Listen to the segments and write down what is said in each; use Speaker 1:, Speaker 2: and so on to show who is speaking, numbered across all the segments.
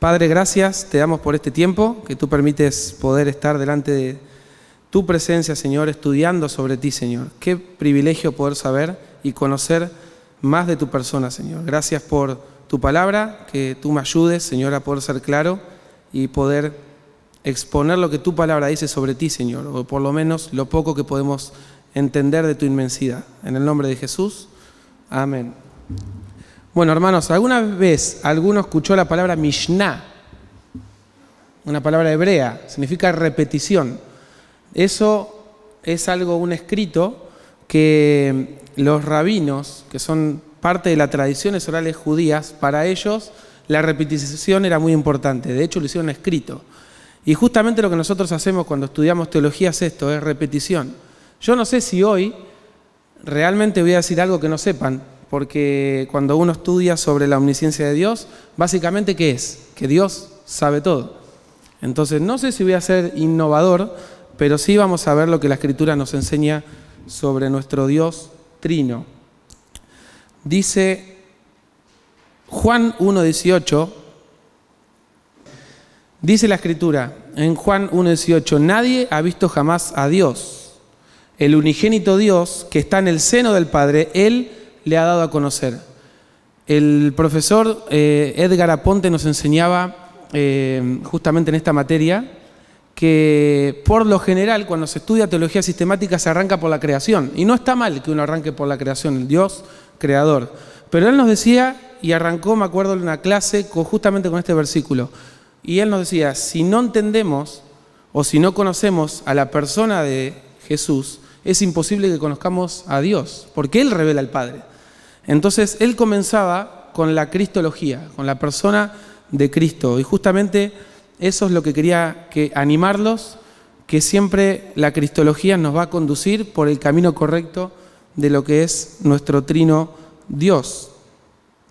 Speaker 1: Padre, gracias, te damos por este tiempo que tú permites poder estar delante de tu presencia, Señor, estudiando sobre ti, Señor. Qué privilegio poder saber y conocer más de tu persona, Señor. Gracias por tu palabra, que tú me ayudes, Señor, a poder ser claro y poder exponer lo que tu palabra dice sobre ti, Señor, o por lo menos lo poco que podemos entender de tu inmensidad. En el nombre de Jesús, amén. Bueno, hermanos, ¿alguna vez alguno escuchó la palabra Mishnah? Una palabra hebrea, significa repetición. Eso es algo, un escrito que los rabinos, que son parte de las tradiciones orales judías, para ellos la repetición era muy importante. De hecho, lo hicieron escrito. Y justamente lo que nosotros hacemos cuando estudiamos teología es esto, es repetición. Yo no sé si hoy realmente voy a decir algo que no sepan, porque cuando uno estudia sobre la omnisciencia de Dios, básicamente ¿qué es? Que Dios sabe todo. Entonces, no sé si voy a ser innovador, pero sí vamos a ver lo que la Escritura nos enseña sobre nuestro Dios trino. Dice Juan 1.18, dice la Escritura en Juan 1.18, nadie ha visto jamás a Dios. El unigénito Dios que está en el seno del Padre, Él le ha dado a conocer. El profesor eh, Edgar Aponte nos enseñaba eh, justamente en esta materia que por lo general cuando se estudia teología sistemática se arranca por la creación. Y no está mal que uno arranque por la creación, el Dios creador. Pero él nos decía, y arrancó, me acuerdo, en una clase justamente con este versículo, y él nos decía, si no entendemos o si no conocemos a la persona de Jesús, es imposible que conozcamos a Dios, porque Él revela al Padre. Entonces, Él comenzaba con la cristología, con la persona de Cristo. Y justamente eso es lo que quería que animarlos, que siempre la cristología nos va a conducir por el camino correcto de lo que es nuestro trino Dios.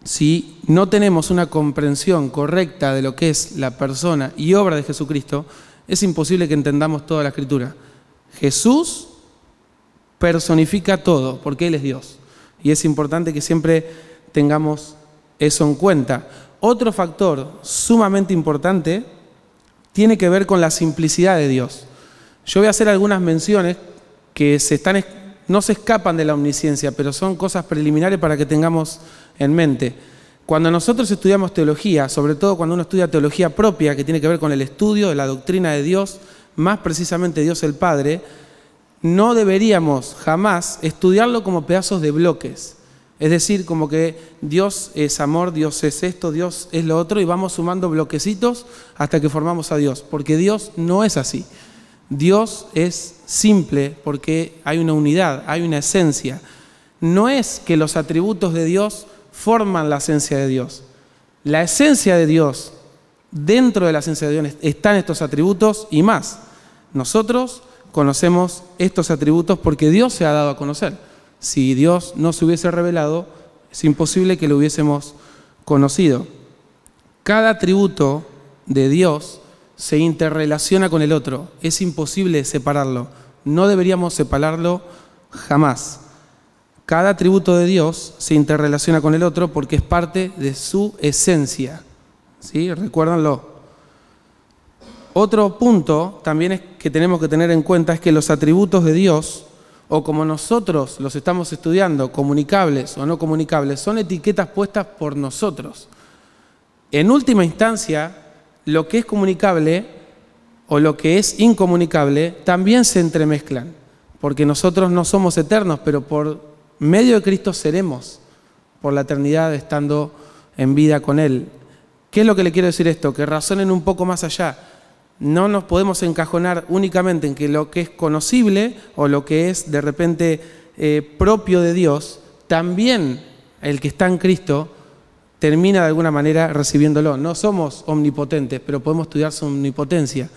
Speaker 1: Si no tenemos una comprensión correcta de lo que es la persona y obra de Jesucristo, es imposible que entendamos toda la escritura. Jesús personifica todo, porque Él es Dios. Y es importante que siempre tengamos eso en cuenta. Otro factor sumamente importante tiene que ver con la simplicidad de Dios. Yo voy a hacer algunas menciones que se están, no se escapan de la omnisciencia, pero son cosas preliminares para que tengamos en mente. Cuando nosotros estudiamos teología, sobre todo cuando uno estudia teología propia, que tiene que ver con el estudio de la doctrina de Dios, más precisamente Dios el Padre, no deberíamos jamás estudiarlo como pedazos de bloques. Es decir, como que Dios es amor, Dios es esto, Dios es lo otro, y vamos sumando bloquecitos hasta que formamos a Dios, porque Dios no es así. Dios es simple porque hay una unidad, hay una esencia. No es que los atributos de Dios forman la esencia de Dios. La esencia de Dios, dentro de la esencia de Dios están estos atributos y más. Nosotros conocemos estos atributos porque Dios se ha dado a conocer. Si Dios no se hubiese revelado, es imposible que lo hubiésemos conocido. Cada atributo de Dios se interrelaciona con el otro. Es imposible separarlo. No deberíamos separarlo jamás. Cada atributo de Dios se interrelaciona con el otro porque es parte de su esencia. ¿Sí? Recuérdanlo. Otro punto también es que tenemos que tener en cuenta es que los atributos de Dios, o como nosotros los estamos estudiando, comunicables o no comunicables, son etiquetas puestas por nosotros. En última instancia, lo que es comunicable o lo que es incomunicable también se entremezclan, porque nosotros no somos eternos, pero por medio de Cristo seremos por la eternidad estando en vida con Él. ¿Qué es lo que le quiero decir esto? Que razonen un poco más allá no nos podemos encajonar únicamente en que lo que es conocible o lo que es de repente eh, propio de Dios, también el que está en Cristo termina de alguna manera recibiéndolo. No somos omnipotentes, pero podemos estudiar su omnipotencia.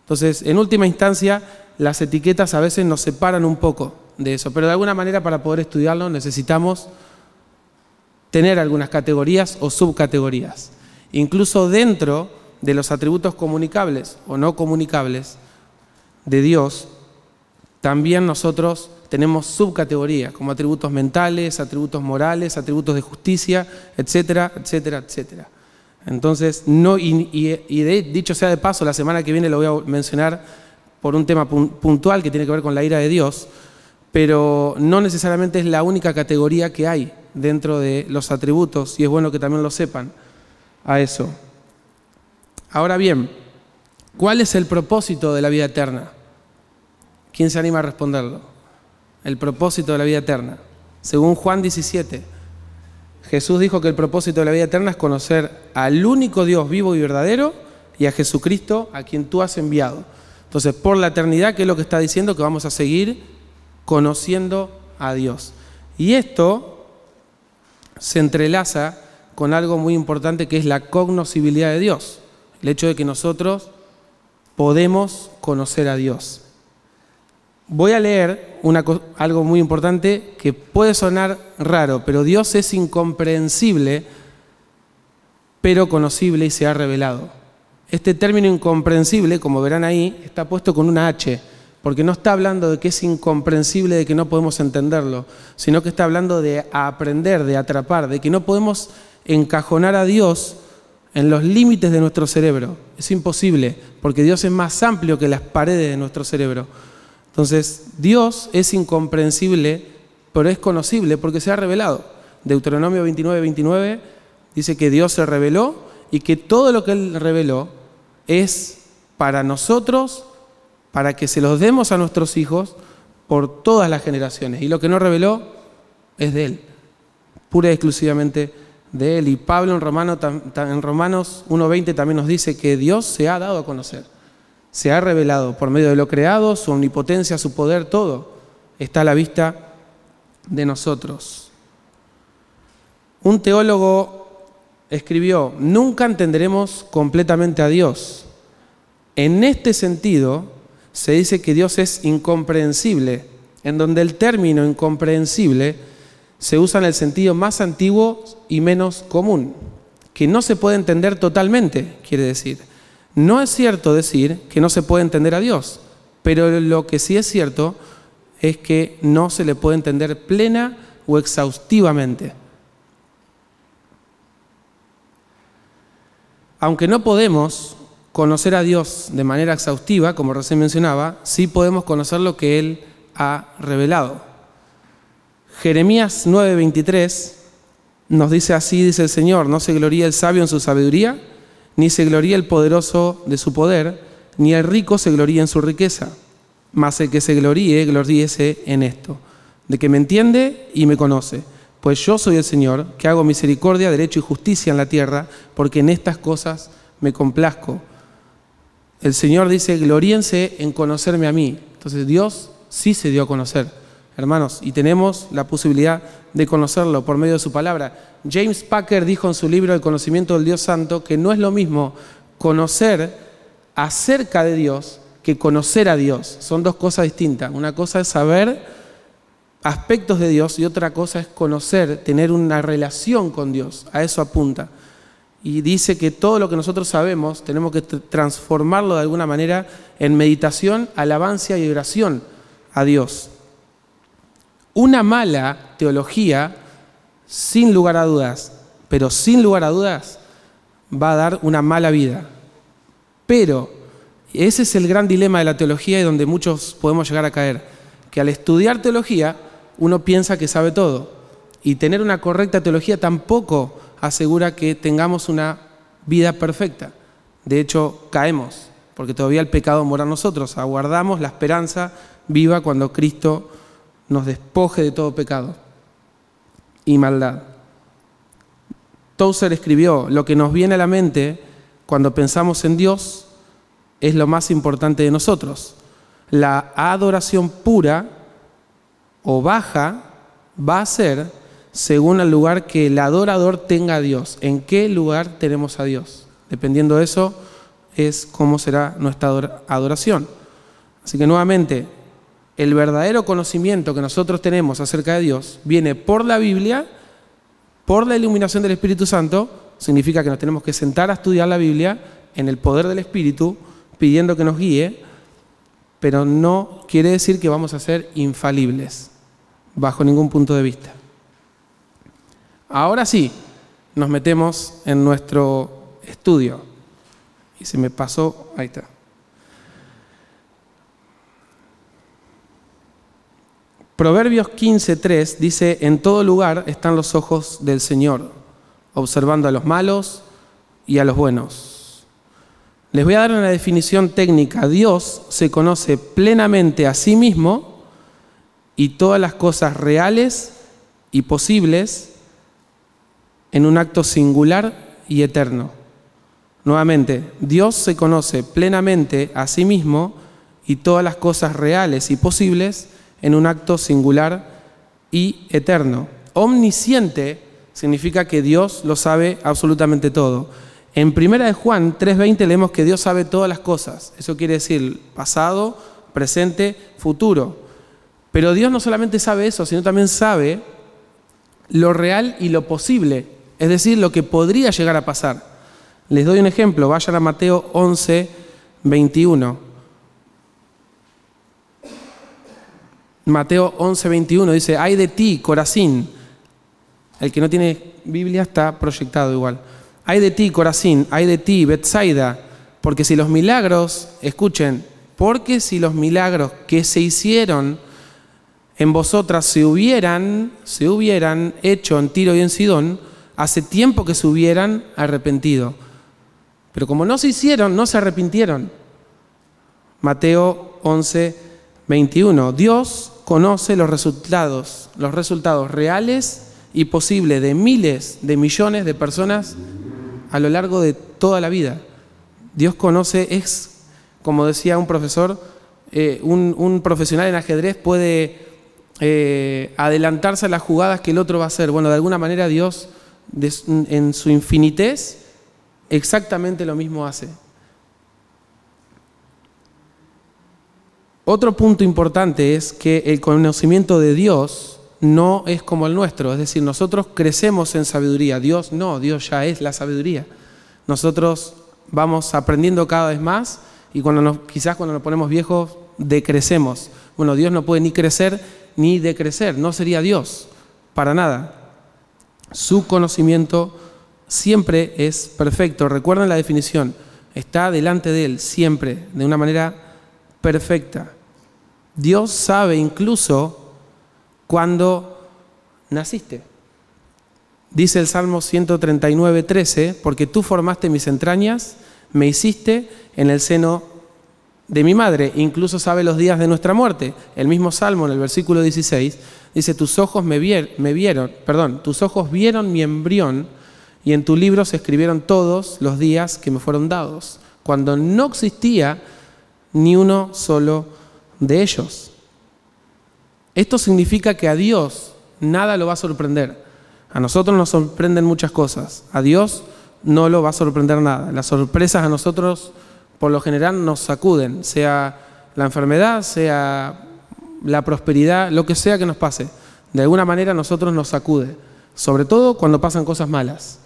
Speaker 1: Entonces, en última instancia, las etiquetas a veces nos separan un poco de eso, pero de alguna manera para poder estudiarlo necesitamos tener algunas categorías o subcategorías. Incluso dentro de los atributos comunicables o no comunicables de Dios, también nosotros tenemos subcategorías como atributos mentales, atributos morales, atributos de justicia, etcétera, etcétera, etcétera. Entonces, no, y, dicho sea de paso, la semana que viene lo voy a mencionar por un tema puntual que tiene que ver con la ira de Dios, pero no necesariamente es la única categoría que hay dentro de los atributos, y es bueno que también lo sepan a eso. Ahora bien, ¿cuál es el propósito de la vida eterna? ¿Quién se anima a responderlo? El propósito de la vida eterna. Según Juan 17, Jesús dijo que el propósito de la vida eterna es conocer al único Dios vivo y verdadero y a Jesucristo a quien tú has enviado. Entonces, por la eternidad, ¿qué es lo que está diciendo? Que vamos a seguir conociendo a Dios. Y esto se entrelaza con algo muy importante que es la cognoscibilidad de Dios. El hecho de que nosotros podemos conocer a Dios. Voy a leer algo muy importante que puede sonar raro, pero Dios es incomprensible, pero conocible y se ha revelado. Este término incomprensible, como verán ahí, está puesto con una H, porque no está hablando de que es incomprensible, de que no podemos entenderlo, sino que está hablando de aprender, de atrapar, de que no podemos encajonar a Dios en los límites de nuestro cerebro. Es imposible, porque Dios es más amplio que las paredes de nuestro cerebro. Entonces, Dios es incomprensible, pero es conocible porque se ha revelado. Deuteronomio 29, 29 dice que Dios se reveló y que todo lo que Él reveló es para nosotros, para que se los demos a nuestros hijos por todas las generaciones. Y lo que no reveló es de Él, pura y exclusivamente de Él. Y Pablo en, Romano, en Romanos 1.20 también nos dice que Dios se ha dado a conocer se ha revelado por medio de lo creado, su omnipotencia, su poder, todo está a la vista de nosotros. Un teólogo escribió, nunca entenderemos completamente a Dios. En este sentido, se dice que Dios es incomprensible, en donde el término incomprensible se usa en el sentido más antiguo y menos común, que no se puede entender totalmente, quiere decir. No es cierto decir que no se puede entender a Dios, pero lo que sí es cierto es que no se le puede entender plena o exhaustivamente. Aunque no podemos conocer a Dios de manera exhaustiva, como recién mencionaba, sí podemos conocer lo que Él ha revelado. Jeremías 9:23 nos dice así, dice el Señor, no se gloría el sabio en su sabiduría, ni se gloría el poderoso de su poder, ni el rico se gloría en su riqueza. Mas el que se gloríe, gloríese en esto, de que me entiende y me conoce. Pues yo soy el Señor, que hago misericordia, derecho y justicia en la tierra, porque en estas cosas me complazco. El Señor dice, gloríense en conocerme a mí. Entonces Dios sí se dio a conocer, hermanos, y tenemos la posibilidad de conocerlo por medio de su palabra. James Packer dijo en su libro El conocimiento del Dios Santo que no es lo mismo conocer acerca de Dios que conocer a Dios. Son dos cosas distintas. Una cosa es saber aspectos de Dios y otra cosa es conocer, tener una relación con Dios. A eso apunta. Y dice que todo lo que nosotros sabemos tenemos que transformarlo de alguna manera en meditación, alabanza y oración a Dios. Una mala teología sin lugar a dudas, pero sin lugar a dudas, va a dar una mala vida. Pero ese es el gran dilema de la teología y donde muchos podemos llegar a caer, que al estudiar teología uno piensa que sabe todo y tener una correcta teología tampoco asegura que tengamos una vida perfecta. De hecho, caemos, porque todavía el pecado mora en nosotros, aguardamos la esperanza viva cuando Cristo nos despoje de todo pecado y maldad. Tozer escribió, lo que nos viene a la mente cuando pensamos en Dios es lo más importante de nosotros. La adoración pura o baja va a ser según el lugar que el adorador tenga a Dios. ¿En qué lugar tenemos a Dios? Dependiendo de eso es cómo será nuestra adoración. Así que nuevamente, el verdadero conocimiento que nosotros tenemos acerca de Dios viene por la Biblia, por la iluminación del Espíritu Santo, significa que nos tenemos que sentar a estudiar la Biblia en el poder del Espíritu, pidiendo que nos guíe, pero no quiere decir que vamos a ser infalibles, bajo ningún punto de vista. Ahora sí, nos metemos en nuestro estudio. Y se me pasó, ahí está. Proverbios 15.3 dice, en todo lugar están los ojos del Señor, observando a los malos y a los buenos. Les voy a dar una definición técnica. Dios se conoce plenamente a sí mismo y todas las cosas reales y posibles en un acto singular y eterno. Nuevamente, Dios se conoce plenamente a sí mismo y todas las cosas reales y posibles en un acto singular y eterno. Omnisciente significa que Dios lo sabe absolutamente todo. En primera de Juan 3:20 leemos que Dios sabe todas las cosas. Eso quiere decir pasado, presente, futuro. Pero Dios no solamente sabe eso, sino también sabe lo real y lo posible, es decir, lo que podría llegar a pasar. Les doy un ejemplo, vayan a Mateo 11, 21. Mateo 11, 21 dice, ay de ti, Corazín. El que no tiene Biblia está proyectado igual. Ay de ti, Corazín, ay de ti, Betsaida, porque si los milagros, escuchen, porque si los milagros que se hicieron en vosotras se hubieran, se hubieran hecho en Tiro y en Sidón, hace tiempo que se hubieran arrepentido. Pero como no se hicieron, no se arrepintieron. Mateo 11, 21. Dios conoce los resultados, los resultados reales y posibles de miles de millones de personas a lo largo de toda la vida. Dios conoce, es, como decía un profesor, eh, un, profesional en ajedrez puede eh, adelantarse a las jugadas que el otro va a hacer. Bueno, de alguna manera Dios, en su infinitez, exactamente lo mismo hace. Otro punto importante es que el conocimiento de Dios no es como el nuestro, es decir, nosotros crecemos en sabiduría, Dios no, Dios ya es la sabiduría. Nosotros vamos aprendiendo cada vez más y cuando quizás cuando nos ponemos viejos decrecemos. Bueno, Dios no puede ni crecer ni decrecer, no sería Dios, para nada. Su conocimiento siempre es perfecto. Recuerden la definición, está delante de Él siempre, de una manera perfecta. Dios sabe incluso cuando naciste. Dice el Salmo 139, 13, porque tú formaste mis entrañas, me hiciste en el seno de mi madre, incluso sabe los días de nuestra muerte. El mismo Salmo en el versículo 16 dice, tus ojos me, vieron, perdón, tus ojos vieron mi embrión y en tu libro se escribieron todos los días que me fueron dados, cuando no existía ni uno solo de ellos. Esto significa que a Dios nada lo va a sorprender. A nosotros nos sorprenden muchas cosas. A Dios no lo va a sorprender nada. Las sorpresas a nosotros por lo general nos sacuden, sea la enfermedad, sea la prosperidad, lo que sea que nos pase. De alguna manera nosotros nos sacude, sobre todo cuando pasan cosas malas.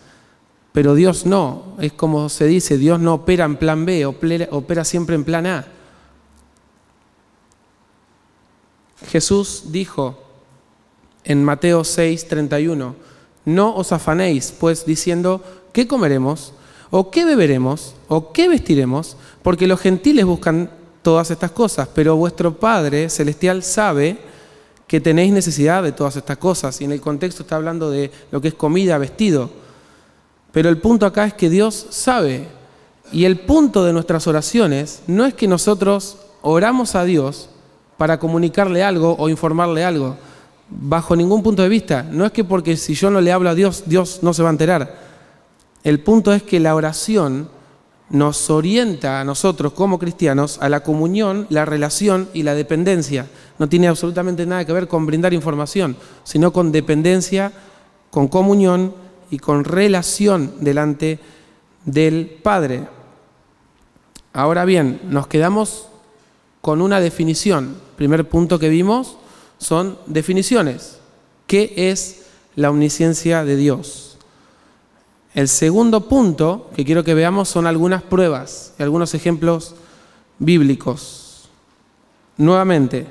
Speaker 1: Pero Dios no, es como se dice, Dios no opera en plan B, opera siempre en plan A. Jesús dijo en Mateo 6, 31, no os afanéis, pues diciendo, ¿qué comeremos? ¿O qué beberemos? ¿O qué vestiremos? Porque los gentiles buscan todas estas cosas, pero vuestro Padre Celestial sabe que tenéis necesidad de todas estas cosas. Y en el contexto está hablando de lo que es comida, vestido. Pero el punto acá es que Dios sabe. Y el punto de nuestras oraciones no es que nosotros oramos a Dios para comunicarle algo o informarle algo. Bajo ningún punto de vista. No es que porque si yo no le hablo a Dios, Dios no se va a enterar. El punto es que la oración nos orienta a nosotros como cristianos a la comunión, la relación y la dependencia. No tiene absolutamente nada que ver con brindar información, sino con dependencia, con comunión y con relación delante del Padre. Ahora bien, nos quedamos con una definición. Primer punto que vimos son definiciones. ¿Qué es la omnisciencia de Dios? El segundo punto que quiero que veamos son algunas pruebas y algunos ejemplos bíblicos. Nuevamente,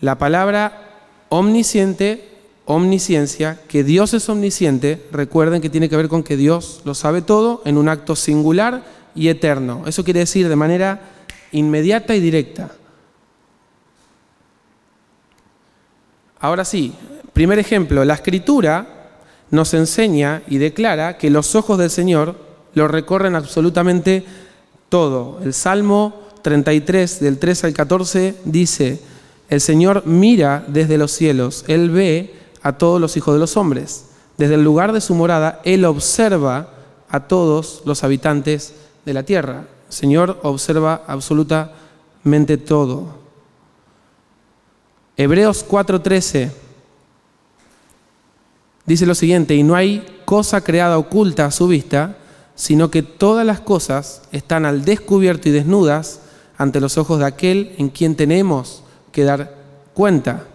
Speaker 1: la palabra omnisciente omnisciencia, que Dios es omnisciente, recuerden que tiene que ver con que Dios lo sabe todo en un acto singular y eterno. Eso quiere decir de manera inmediata y directa. Ahora sí, primer ejemplo, la escritura nos enseña y declara que los ojos del Señor lo recorren absolutamente todo. El Salmo 33 del 3 al 14 dice, el Señor mira desde los cielos, Él ve a todos los hijos de los hombres. Desde el lugar de su morada, Él observa a todos los habitantes de la tierra. El Señor observa absolutamente todo. Hebreos 4:13 dice lo siguiente, y no hay cosa creada oculta a su vista, sino que todas las cosas están al descubierto y desnudas ante los ojos de aquel en quien tenemos que dar cuenta.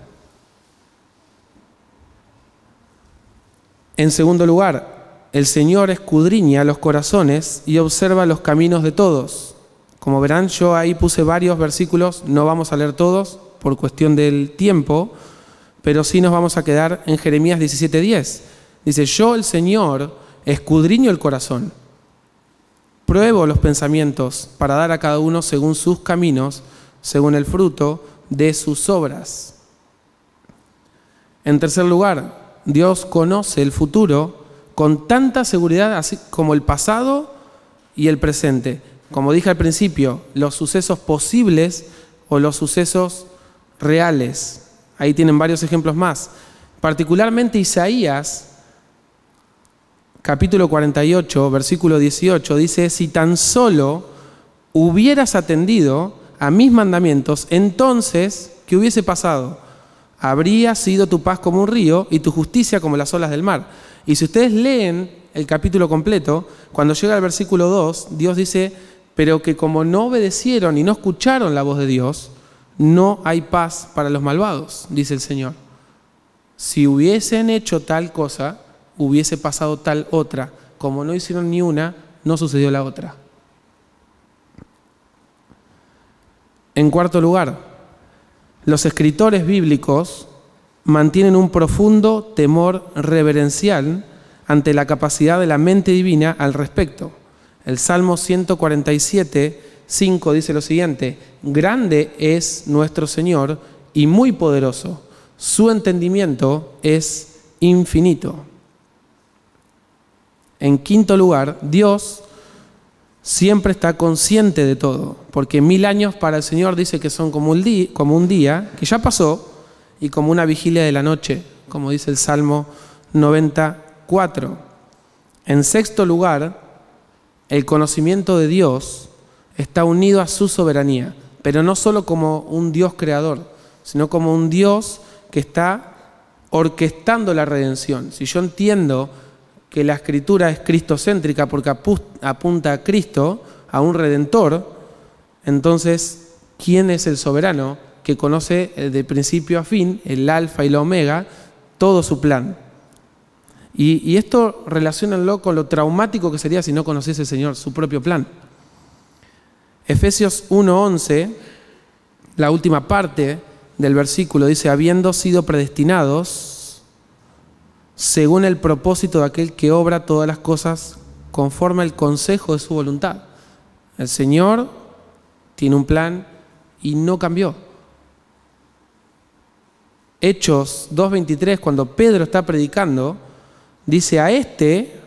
Speaker 1: En segundo lugar, el Señor escudriña los corazones y observa los caminos de todos. Como verán, yo ahí puse varios versículos, no vamos a leer todos por cuestión del tiempo, pero sí nos vamos a quedar en Jeremías 17:10. Dice, yo el Señor escudriño el corazón, pruebo los pensamientos para dar a cada uno según sus caminos, según el fruto de sus obras. En tercer lugar, Dios conoce el futuro con tanta seguridad así como el pasado y el presente. Como dije al principio, los sucesos posibles o los sucesos reales. Ahí tienen varios ejemplos más. Particularmente Isaías, capítulo 48, versículo 18, dice, si tan solo hubieras atendido a mis mandamientos, entonces, ¿qué hubiese pasado? Habría sido tu paz como un río y tu justicia como las olas del mar. Y si ustedes leen el capítulo completo, cuando llega al versículo 2, Dios dice, pero que como no obedecieron y no escucharon la voz de Dios, no hay paz para los malvados, dice el Señor. Si hubiesen hecho tal cosa, hubiese pasado tal otra. Como no hicieron ni una, no sucedió la otra. En cuarto lugar, los escritores bíblicos mantienen un profundo temor reverencial ante la capacidad de la mente divina al respecto. El Salmo 147, 5 dice lo siguiente, grande es nuestro Señor y muy poderoso, su entendimiento es infinito. En quinto lugar, Dios siempre está consciente de todo, porque mil años para el Señor dice que son como un, día, como un día que ya pasó y como una vigilia de la noche, como dice el Salmo 94. En sexto lugar, el conocimiento de Dios está unido a su soberanía, pero no solo como un Dios creador, sino como un Dios que está orquestando la redención. Si yo entiendo que la escritura es cristocéntrica porque apunta a Cristo, a un redentor, entonces, ¿quién es el soberano que conoce eh, de principio a fin, el alfa y la omega, todo su plan? Y, esto relacionenlo con lo traumático que sería si no conociese el Señor su propio plan. Efesios 1.11, la última parte del versículo, dice, habiendo sido predestinados, según el propósito de aquel que obra todas las cosas conforme al consejo de su voluntad. El Señor tiene un plan y no cambió. Hechos 2.23, cuando Pedro está predicando, dice a este,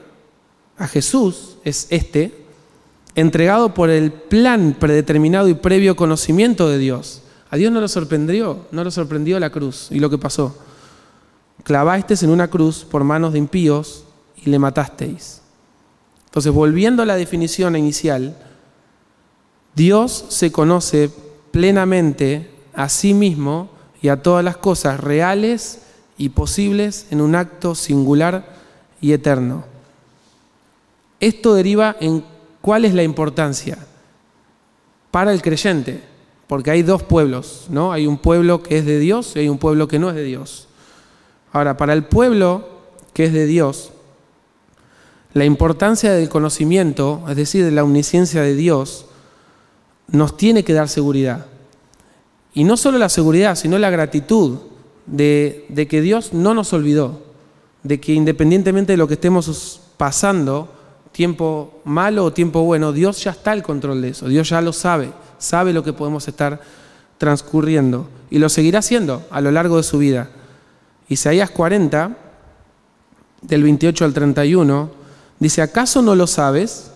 Speaker 1: a Jesús, es este, entregado por el plan predeterminado y previo conocimiento de Dios. A Dios no lo sorprendió, no lo sorprendió la cruz y lo que pasó clavasteis en una cruz por manos de impíos y le matasteis. Entonces, volviendo a la definición inicial, Dios se conoce plenamente a sí mismo y a todas las cosas reales y posibles en un acto singular y eterno. Esto deriva en cuál es la importancia para el creyente, porque hay dos pueblos, ¿no? Hay un pueblo que es de Dios y hay un pueblo que no es de Dios. Ahora, para el pueblo que es de Dios, la importancia del conocimiento, es decir, de la omnisciencia de Dios, nos tiene que dar seguridad. Y no solo la seguridad, sino la gratitud de, de que Dios no nos olvidó, de que independientemente de lo que estemos pasando, tiempo malo o tiempo bueno, Dios ya está al control de eso, Dios ya lo sabe, sabe lo que podemos estar transcurriendo y lo seguirá haciendo a lo largo de su vida. Isaías 40, del 28 al 31, dice, ¿acaso no lo sabes?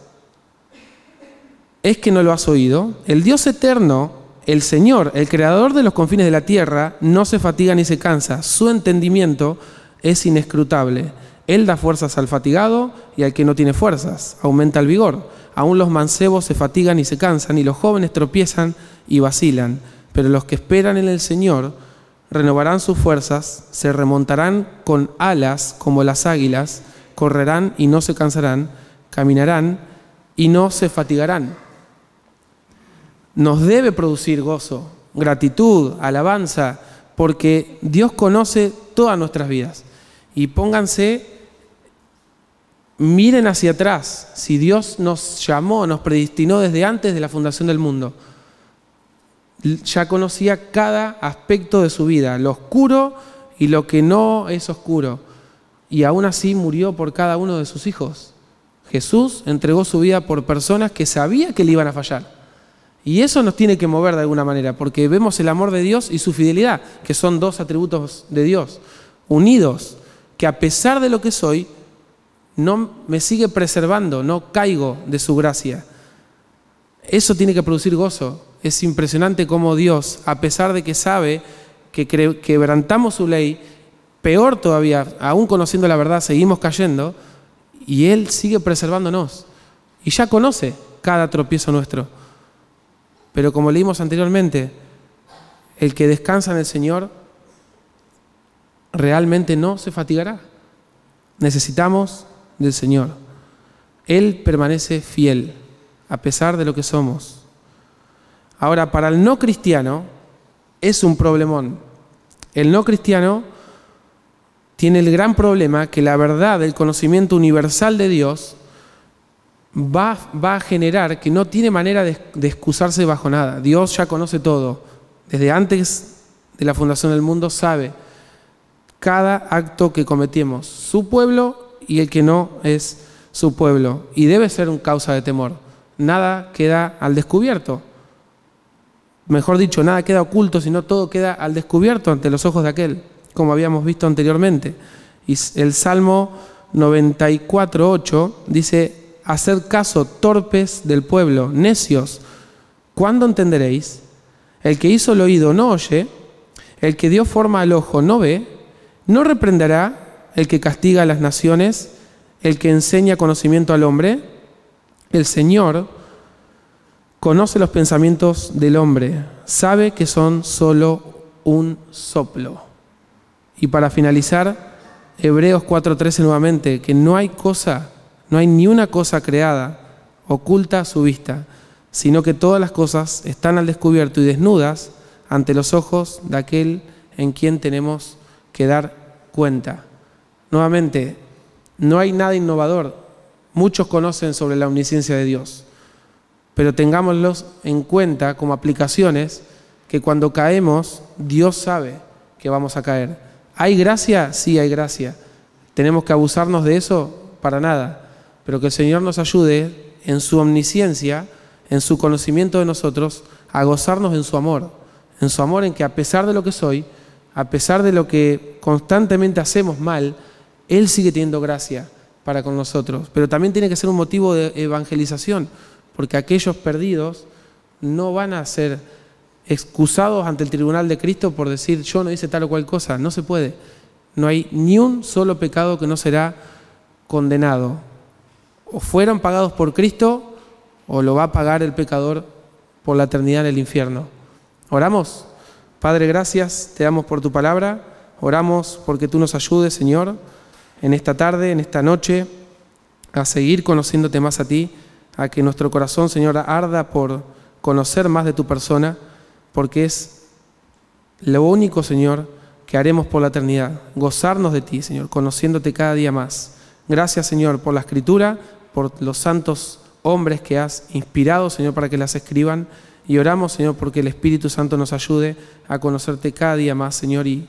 Speaker 1: ¿Es que no lo has oído? El Dios eterno, el Señor, el creador de los confines de la tierra, no se fatiga ni se cansa. Su entendimiento es inescrutable. Él da fuerzas al fatigado y al que no tiene fuerzas, aumenta el vigor. Aún los mancebos se fatigan y se cansan, y los jóvenes tropiezan y vacilan. Pero los que esperan en el Señor renovarán sus fuerzas, se remontarán con alas como las águilas, correrán y no se cansarán, caminarán y no se fatigarán. Nos debe producir gozo, gratitud, alabanza, porque Dios conoce todas nuestras vidas. Y pónganse, miren hacia atrás, si Dios nos llamó, nos predestinó desde antes de la fundación del mundo ya conocía cada aspecto de su vida, lo oscuro y lo que no es oscuro. Y aún así murió por cada uno de sus hijos. Jesús entregó su vida por personas que sabía que le iban a fallar. Y eso nos tiene que mover de alguna manera, porque vemos el amor de Dios y su fidelidad, que son dos atributos de Dios, unidos, que a pesar de lo que soy, no me sigue preservando, no caigo de su gracia. Eso tiene que producir gozo, es impresionante cómo Dios, a pesar de que sabe que quebrantamos su ley, peor todavía, aún conociendo la verdad, seguimos cayendo, y Él sigue preservándonos. Y ya conoce cada tropiezo nuestro. Pero como leímos anteriormente, el que descansa en el Señor realmente no se fatigará. Necesitamos del Señor. Él permanece fiel, a pesar de lo que somos. Ahora, para el no cristiano es un problemón. El no cristiano tiene el gran problema que la verdad del conocimiento universal de Dios va, a generar que no tiene manera de excusarse bajo nada. Dios ya conoce todo. Desde antes de la fundación del mundo sabe cada acto que cometemos, su pueblo y el que no es su pueblo. Y debe ser un causa de temor. Nada queda al descubierto. Mejor dicho, nada queda oculto, sino todo queda al descubierto ante los ojos de aquel, como habíamos visto anteriormente. Y el Salmo 94.8 dice, hacer caso torpes del pueblo, necios, ¿cuándo entenderéis? El que hizo el oído no oye, el que dio forma al ojo no ve, no reprenderá el que castiga a las naciones, el que enseña conocimiento al hombre, el Señor, conoce los pensamientos del hombre, sabe que son solo un soplo. Y para finalizar, Hebreos 4:13 nuevamente, que no hay cosa, no hay ni una cosa creada oculta a su vista, sino que todas las cosas están al descubierto y desnudas ante los ojos de aquel en quien tenemos que dar cuenta. Nuevamente, no hay nada innovador. Muchos conocen sobre la omnisciencia de Dios pero tengámoslos en cuenta como aplicaciones que cuando caemos, Dios sabe que vamos a caer. ¿Hay gracia? Sí, hay gracia. ¿Tenemos que abusarnos de eso? Para nada. Pero que el Señor nos ayude en su omnisciencia, en su conocimiento de nosotros, a gozarnos en su amor. En su amor en que a pesar de lo que soy, a pesar de lo que constantemente hacemos mal, Él sigue teniendo gracia para con nosotros. Pero también tiene que ser un motivo de evangelización porque aquellos perdidos no van a ser excusados ante el tribunal de Cristo por decir yo no hice tal o cual cosa, no se puede. No hay ni un solo pecado que no será condenado. O fueron pagados por Cristo o lo va a pagar el pecador por la eternidad en el infierno. Oramos. Padre, gracias, te damos por tu palabra. Oramos porque tú nos ayudes, Señor, en esta tarde, en esta noche, a seguir conociéndote más a ti a que nuestro corazón, Señor, arda por conocer más de tu persona, porque es lo único, Señor, que haremos por la eternidad, gozarnos de ti, Señor, conociéndote cada día más. Gracias, Señor, por la escritura, por los santos hombres que has inspirado, Señor, para que las escriban. Y oramos, Señor, porque el Espíritu Santo nos ayude a conocerte cada día más, Señor, y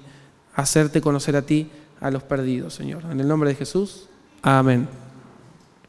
Speaker 1: hacerte conocer a ti, a los perdidos, Señor. En el nombre de Jesús, amén.